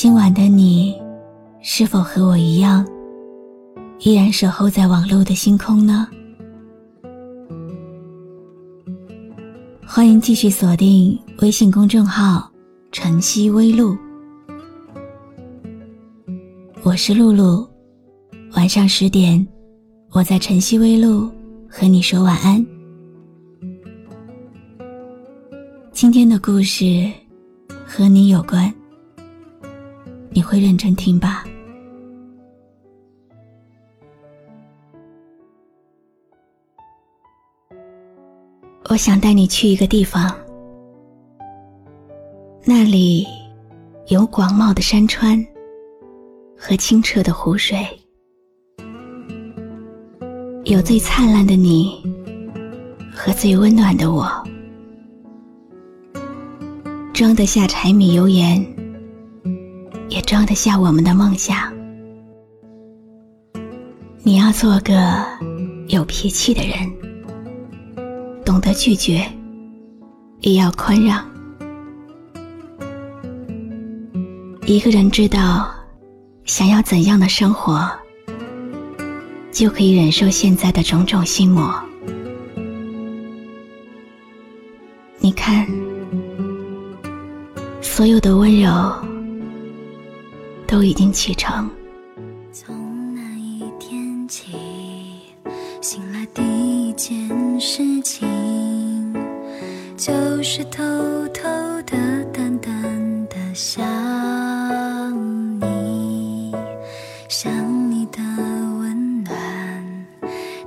今晚的你，是否和我一样，依然守候在网络的星空呢？欢迎继续锁定微信公众号“晨曦微露”，我是露露。晚上十点，我在晨曦微露和你说晚安。今天的故事和你有关。你会认真听吧？我想带你去一个地方，那里有广袤的山川和清澈的湖水，有最灿烂的你和最温暖的我，装得下柴米油盐。也装得下我们的梦想。你要做个有脾气的人，懂得拒绝，也要宽让。一个人知道想要怎样的生活，就可以忍受现在的种种心魔。你看，所有的温柔。都已经启程。从那一天起，醒来第一件事情，就是偷偷的、淡淡的想你，想你的温暖，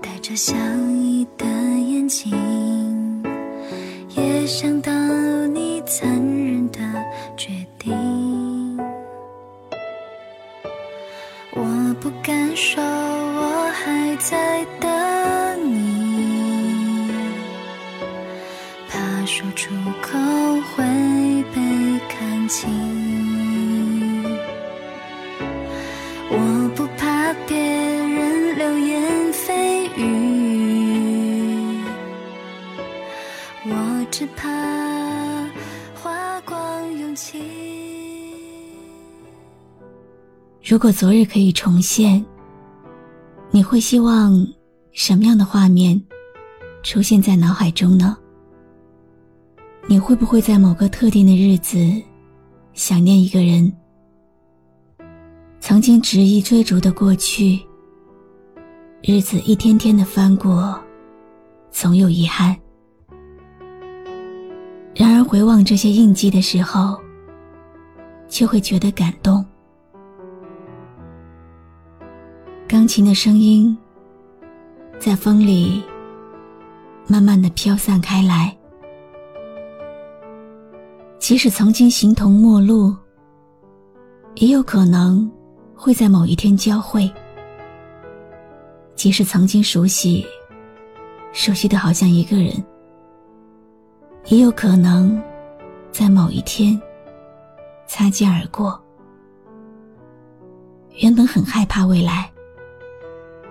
带着笑意的眼睛，也想到说出口会被看清。我不怕别人流言蜚语，我只怕花光勇气。如果昨日可以重现，你会希望什么样的画面出现在脑海中呢？你会不会在某个特定的日子想念一个人？曾经执意追逐的过去，日子一天天的翻过，总有遗憾。然而回望这些印记的时候，却会觉得感动。钢琴的声音在风里慢慢的飘散开来。即使曾经形同陌路，也有可能会在某一天交汇。即使曾经熟悉，熟悉的好像一个人，也有可能在某一天擦肩而过。原本很害怕未来。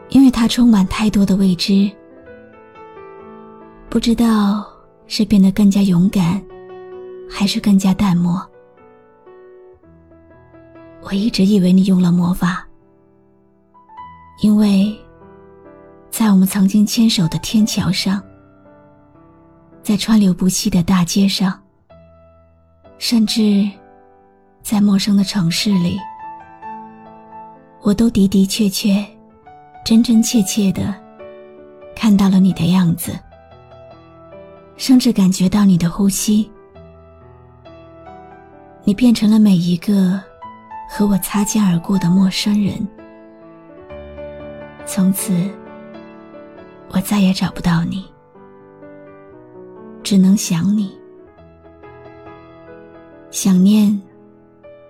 因为它充满太多的未知，不知道是变得更加勇敢，还是更加淡漠。我一直以为你用了魔法，因为，在我们曾经牵手的天桥上，在川流不息的大街上，甚至在陌生的城市里，我都的的确确。真真切切的看到了你的样子，甚至感觉到你的呼吸。你变成了每一个和我擦肩而过的陌生人。从此，我再也找不到你，只能想你。想念，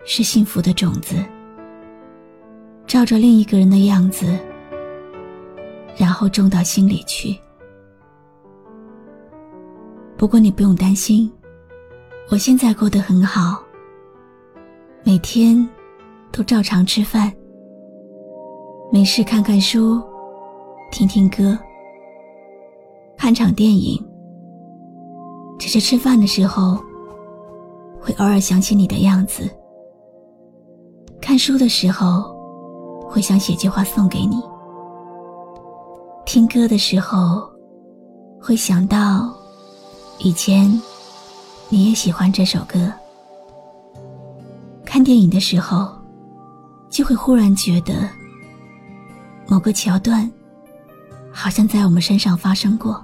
是幸福的种子，照着另一个人的样子，然后种到心里去。不过你不用担心，我现在过得很好，每天都照常吃饭，没事看看书，听听歌，看场电影。只是吃饭的时候，会偶尔想起你的样子；看书的时候，会想写句话送给你；听歌的时候，会想到以前你也喜欢这首歌；看电影的时候，就会忽然觉得某个桥段好像在我们身上发生过。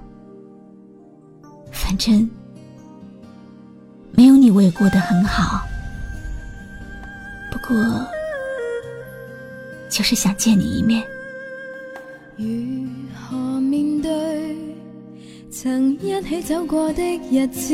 反正。没有你，我也过得很好。不过，就是想见你一面。如何面对曾一起走过的日子？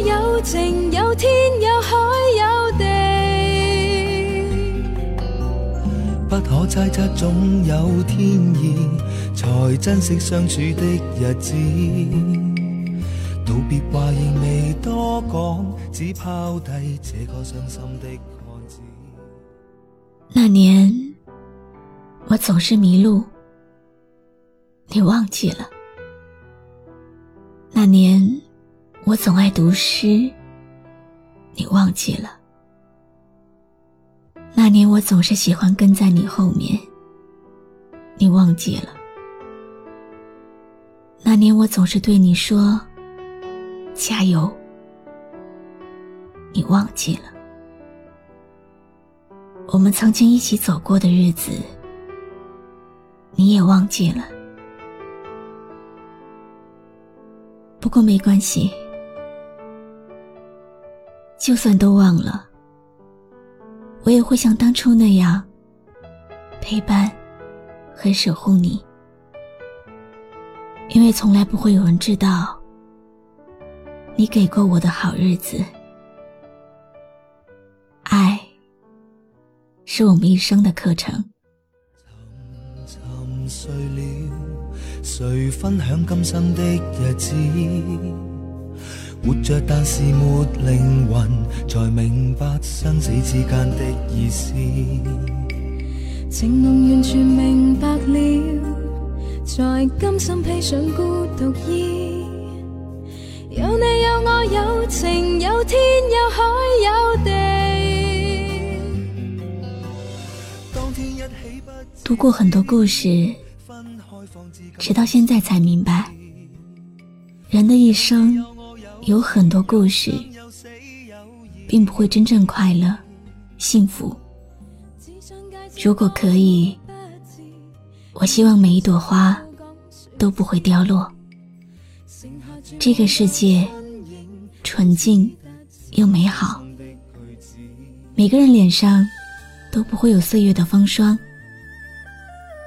有情有天有海有地，不可猜测总有天意，才珍惜相处的日子。道别话仍未多讲，只抛低这个伤心的汉子。那年，我总是迷路，你忘记了。那年，我总爱读诗，你忘记了。那年，我总是喜欢跟在你后面，你忘记了。那年，我总是对你说。加油！你忘记了，我们曾经一起走过的日子，你也忘记了。不过没关系，就算都忘了，我也会像当初那样陪伴和守护你，因为从来不会有人知道。你给过我的好日子，爱是我们一生的课程。睡了，谁分享今生的日子？活着但是没灵魂，才明白生死之间的意思。情浓完全明白了，才甘心披上孤独衣。有你有我有情有天有海有地。读过很多故事，直到现在才明白，人的一生有很多故事，并不会真正快乐、幸福。如果可以，我希望每一朵花都不会凋落。这个世界纯净又美好，每个人脸上都不会有岁月的风霜，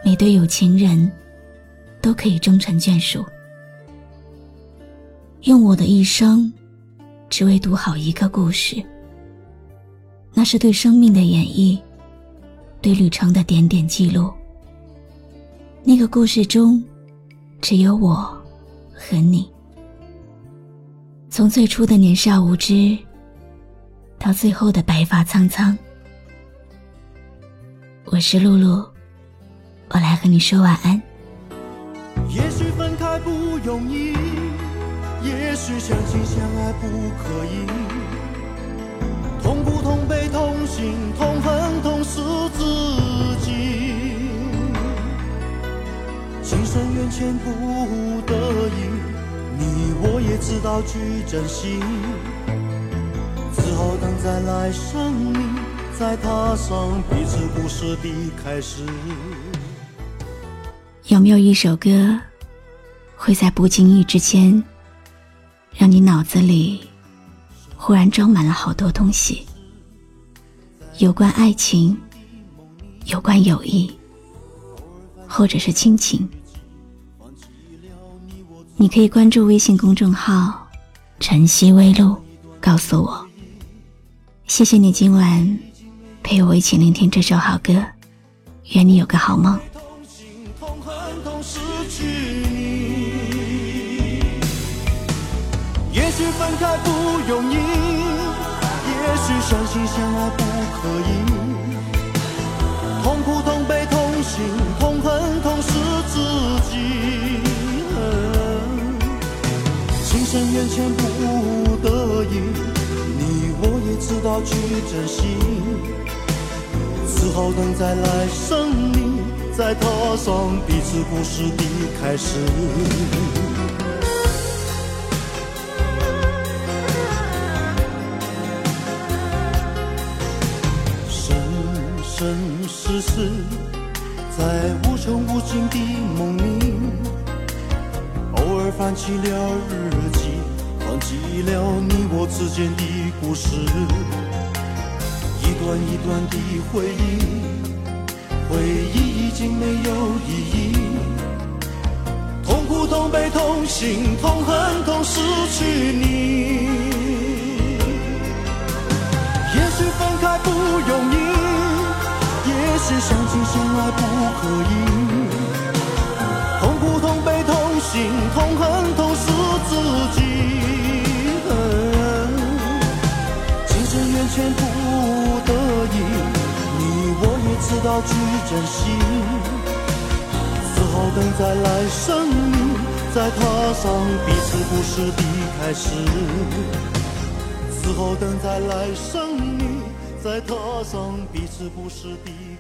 每对有情人都可以终成眷属。用我的一生，只为读好一个故事，那是对生命的演绎，对旅程的点点记录。那个故事中，只有我和你。从最初的年少无知，到最后的白发苍苍，我是露露，我来和你说晚安。也许分开不容易，也许相亲相爱不可以，痛苦痛悲痛心痛恨痛失自己，情深缘浅不得已。你我也知道去珍惜，只好等。再来生命，再踏上彼此故事的开始。有没有一首歌，会在不经意之间，让你脑子里忽然装满了好多东西？有关爱情，有关友谊，或者是亲情。你可以关注微信公众号“晨曦微露”，告诉我。谢谢你今晚陪我一起聆听这首好歌，愿你有个好梦。也许分开不容易，也许相亲相爱不可以，痛苦痛悲痛心痛恨痛失自己，情深缘浅不得已，你我也知道去珍惜，此后等再来生里，再踏上彼此故事的开始。生世世，在无穷无尽的梦里，偶尔翻起了日记，忘记了你我之间的故事，一段一段的回忆，回忆已经没有意义，痛苦痛悲痛心痛恨痛失去你，也许分开不容易。是相亲相爱不可以，痛苦痛悲痛心痛恨同是自己，情深缘浅不得已，你我也知道去珍惜，死后等再来生里，再踏上彼此故事的开始，死后等再来生里。再踏上彼此故事的。